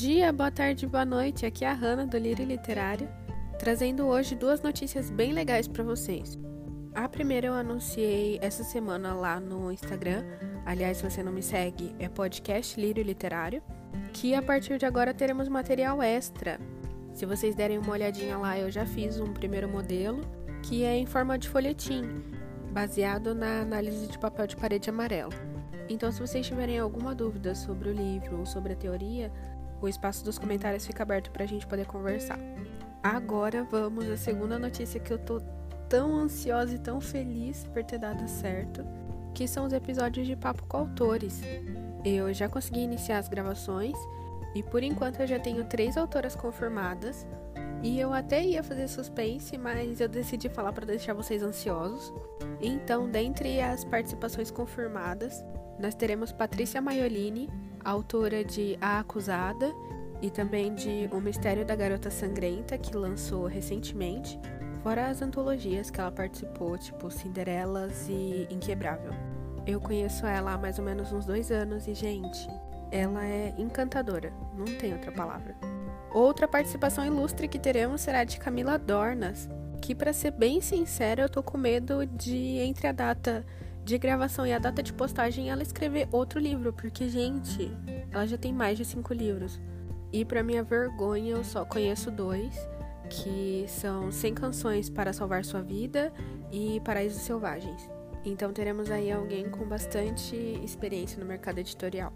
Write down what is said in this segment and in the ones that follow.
dia, boa tarde, boa noite. Aqui é a Hanna do Lírio Literário, trazendo hoje duas notícias bem legais para vocês. A primeira eu anunciei essa semana lá no Instagram. Aliás, se você não me segue, é podcast Lírio Literário, que a partir de agora teremos material extra. Se vocês derem uma olhadinha lá, eu já fiz um primeiro modelo, que é em forma de folhetim, baseado na análise de papel de parede amarelo. Então, se vocês tiverem alguma dúvida sobre o livro ou sobre a teoria, o espaço dos comentários fica aberto para a gente poder conversar. Agora vamos à segunda notícia que eu tô tão ansiosa e tão feliz por ter dado certo, que são os episódios de papo com autores. Eu já consegui iniciar as gravações e por enquanto eu já tenho três autoras confirmadas. E eu até ia fazer suspense, mas eu decidi falar para deixar vocês ansiosos. Então, dentre as participações confirmadas, nós teremos Patrícia Maiolini, autora de A Acusada e também de O Mistério da Garota Sangrenta, que lançou recentemente, fora as antologias que ela participou, tipo Cinderelas e Inquebrável. Eu conheço ela há mais ou menos uns dois anos e, gente, ela é encantadora, não tem outra palavra. Outra participação ilustre que teremos será de Camila Dornas, que, para ser bem sincera, eu tô com medo de, entre a data de gravação e a data de postagem, ela escrever outro livro, porque, gente, ela já tem mais de cinco livros. E, para minha vergonha, eu só conheço dois, que são 100 canções para salvar sua vida e Paraísos Selvagens. Então, teremos aí alguém com bastante experiência no mercado editorial.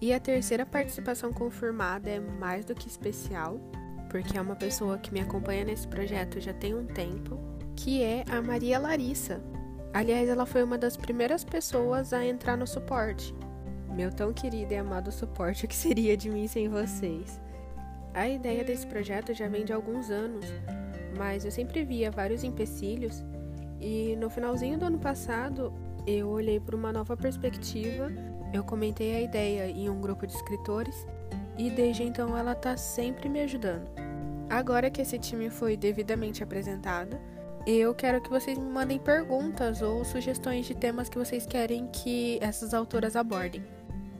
E a terceira participação confirmada é mais do que especial, porque é uma pessoa que me acompanha nesse projeto já tem um tempo, que é a Maria Larissa, Aliás, ela foi uma das primeiras pessoas a entrar no suporte. Meu tão querido e amado suporte, o que seria de mim sem vocês? A ideia desse projeto já vem de alguns anos, mas eu sempre via vários empecilhos e no finalzinho do ano passado eu olhei por uma nova perspectiva, eu comentei a ideia em um grupo de escritores e desde então ela está sempre me ajudando. Agora que esse time foi devidamente apresentado, eu quero que vocês me mandem perguntas ou sugestões de temas que vocês querem que essas autoras abordem.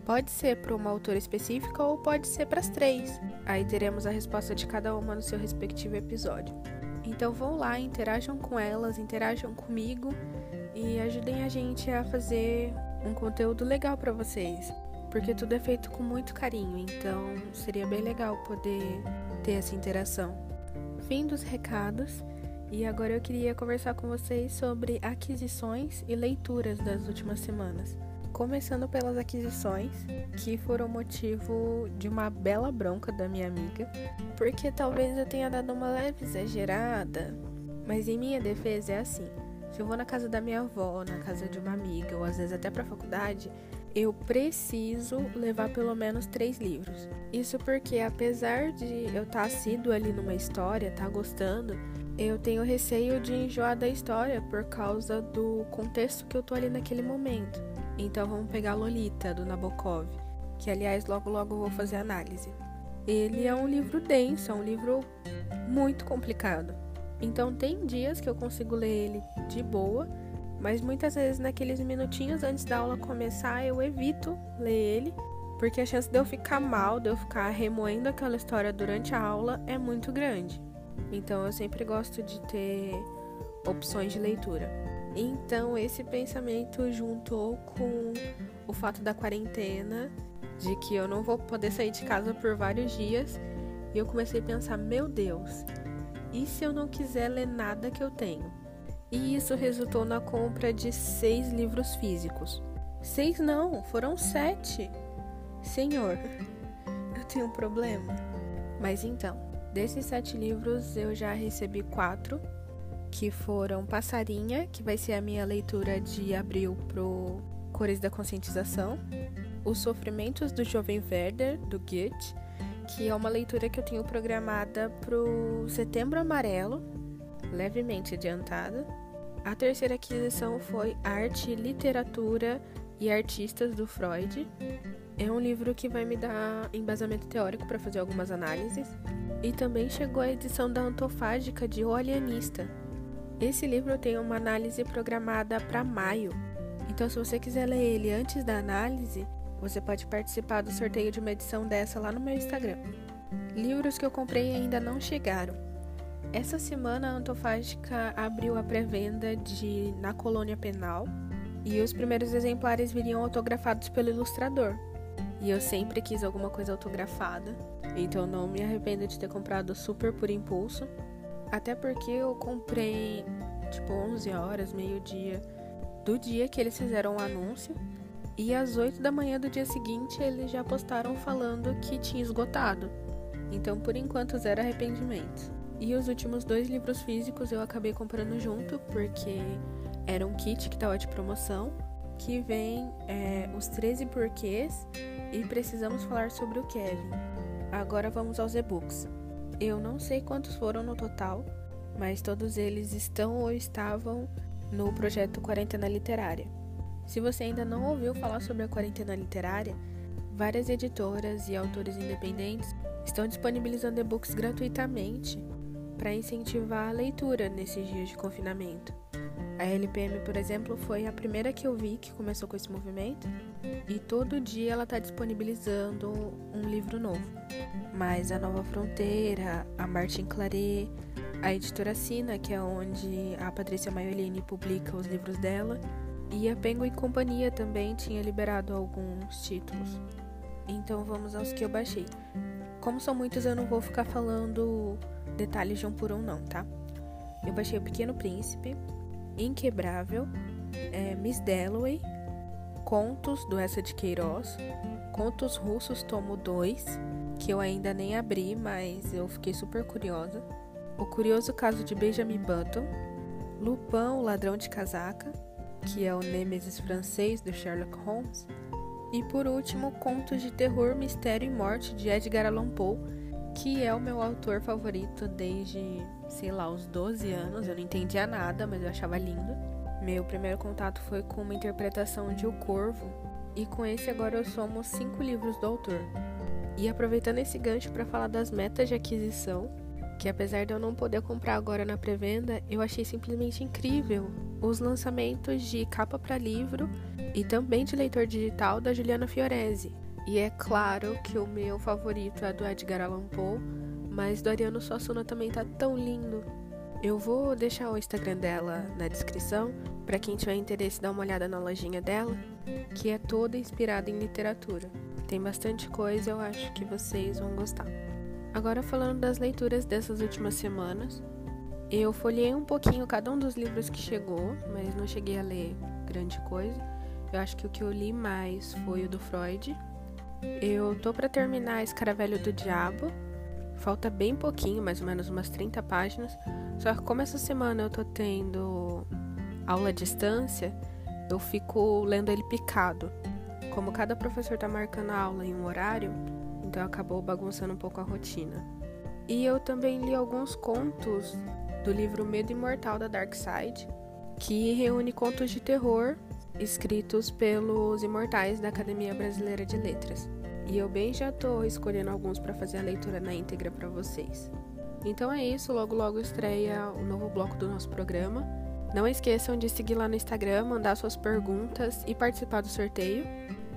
Pode ser para uma autora específica ou pode ser para as três. Aí teremos a resposta de cada uma no seu respectivo episódio. Então vão lá, interajam com elas, interajam comigo e ajudem a gente a fazer um conteúdo legal para vocês, porque tudo é feito com muito carinho, então seria bem legal poder ter essa interação. Fim dos recados. E agora eu queria conversar com vocês sobre aquisições e leituras das últimas semanas. Começando pelas aquisições, que foram motivo de uma bela bronca da minha amiga, porque talvez eu tenha dado uma leve exagerada, mas em minha defesa é assim: se eu vou na casa da minha avó, na casa de uma amiga, ou às vezes até pra faculdade, eu preciso levar pelo menos três livros. Isso porque, apesar de eu estar tá assíduo ali numa história, estar tá gostando, eu tenho receio de enjoar da história por causa do contexto que eu tô ali naquele momento. Então vamos pegar Lolita, do Nabokov, que aliás logo logo eu vou fazer análise. Ele é um livro denso, é um livro muito complicado. Então tem dias que eu consigo ler ele de boa, mas muitas vezes naqueles minutinhos antes da aula começar eu evito ler ele, porque a chance de eu ficar mal, de eu ficar remoendo aquela história durante a aula é muito grande. Então eu sempre gosto de ter opções de leitura. Então esse pensamento juntou com o fato da quarentena, de que eu não vou poder sair de casa por vários dias, e eu comecei a pensar, meu Deus, e se eu não quiser ler nada que eu tenho? E isso resultou na compra de seis livros físicos. Seis não, foram sete. Senhor, eu tenho um problema. Mas então, Desses sete livros, eu já recebi quatro, que foram Passarinha, que vai ser a minha leitura de abril pro Cores da Conscientização, Os Sofrimentos do Jovem Werder, do Goethe, que é uma leitura que eu tenho programada pro Setembro Amarelo, levemente adiantada. A terceira aquisição foi Arte, Literatura e Artistas do Freud. É um livro que vai me dar embasamento teórico para fazer algumas análises. E também chegou a edição da Antofágica de O Alienista. Esse livro tem uma análise programada para maio. Então, se você quiser ler ele antes da análise, você pode participar do sorteio de uma edição dessa lá no meu Instagram. Livros que eu comprei ainda não chegaram. Essa semana a Antofágica abriu a pré-venda de Na Colônia Penal e os primeiros exemplares viriam autografados pelo ilustrador. E eu sempre quis alguma coisa autografada, então não me arrependo de ter comprado super por impulso. Até porque eu comprei tipo 11 horas, meio-dia do dia que eles fizeram o anúncio. E às 8 da manhã do dia seguinte eles já postaram falando que tinha esgotado. Então por enquanto zero arrependimentos. E os últimos dois livros físicos eu acabei comprando junto, porque era um kit que estava de promoção, que vem é, os 13 porquês e precisamos falar sobre o Kevin. Agora vamos aos e-books. Eu não sei quantos foram no total, mas todos eles estão ou estavam no projeto Quarentena Literária. Se você ainda não ouviu falar sobre a Quarentena Literária, várias editoras e autores independentes estão disponibilizando e-books gratuitamente para incentivar a leitura nesses dias de confinamento. A LPM, por exemplo, foi a primeira que eu vi que começou com esse movimento e todo dia ela está disponibilizando um livro novo. Mas a Nova Fronteira, a Martin Claret, a editora Sina, que é onde a Patrícia Maiolini publica os livros dela, e a Penguin Companhia também tinha liberado alguns títulos. Então vamos aos que eu baixei. Como são muitos, eu não vou ficar falando detalhes de um por um, não, tá? Eu baixei O Pequeno Príncipe, Inquebrável, é, Miss Dalloway, Contos do Essa de Queiroz, Contos Russos Tomo 2, que eu ainda nem abri, mas eu fiquei super curiosa. O Curioso Caso de Benjamin Button, Lupin, o Ladrão de Casaca, que é o Nêmesis francês do Sherlock Holmes, e por último, Contos de Terror, Mistério e Morte de Edgar Allan Poe, que é o meu autor favorito desde, sei lá, os 12 anos. Eu não entendia nada, mas eu achava lindo. Meu primeiro contato foi com uma interpretação de O Corvo, e com esse agora eu somo cinco livros do autor. E aproveitando esse gancho para falar das metas de aquisição, que apesar de eu não poder comprar agora na pré-venda, eu achei simplesmente incrível os lançamentos de capa para livro e também de leitor digital da Juliana Fiorese. E é claro que o meu favorito é do Edgar Allan Poe, mas do Ariano Suassuna também tá tão lindo. Eu vou deixar o Instagram dela na descrição para quem tiver interesse dar uma olhada na lojinha dela, que é toda inspirada em literatura. Tem bastante coisa, eu acho que vocês vão gostar. Agora falando das leituras dessas últimas semanas, eu folhei um pouquinho cada um dos livros que chegou, mas não cheguei a ler grande coisa. Eu acho que o que eu li mais foi o do Freud, eu tô para terminar Escaravelho do Diabo. Falta bem pouquinho, mais ou menos umas 30 páginas. Só que como essa semana eu tô tendo aula à distância, eu fico lendo ele picado. Como cada professor tá marcando a aula em um horário, então acabou bagunçando um pouco a rotina. E eu também li alguns contos do livro Medo Imortal da Dark Side, que reúne contos de terror escritos pelos imortais da Academia Brasileira de Letras. E eu bem já tô escolhendo alguns para fazer a leitura na íntegra para vocês. Então é isso, logo logo estreia o novo bloco do nosso programa. Não esqueçam de seguir lá no Instagram, mandar suas perguntas e participar do sorteio.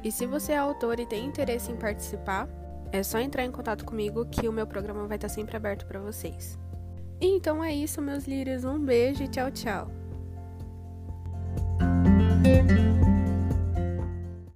E se você é autor e tem interesse em participar, é só entrar em contato comigo que o meu programa vai estar sempre aberto para vocês. Então é isso, meus lírios. Um beijo e tchau, tchau. Thank you.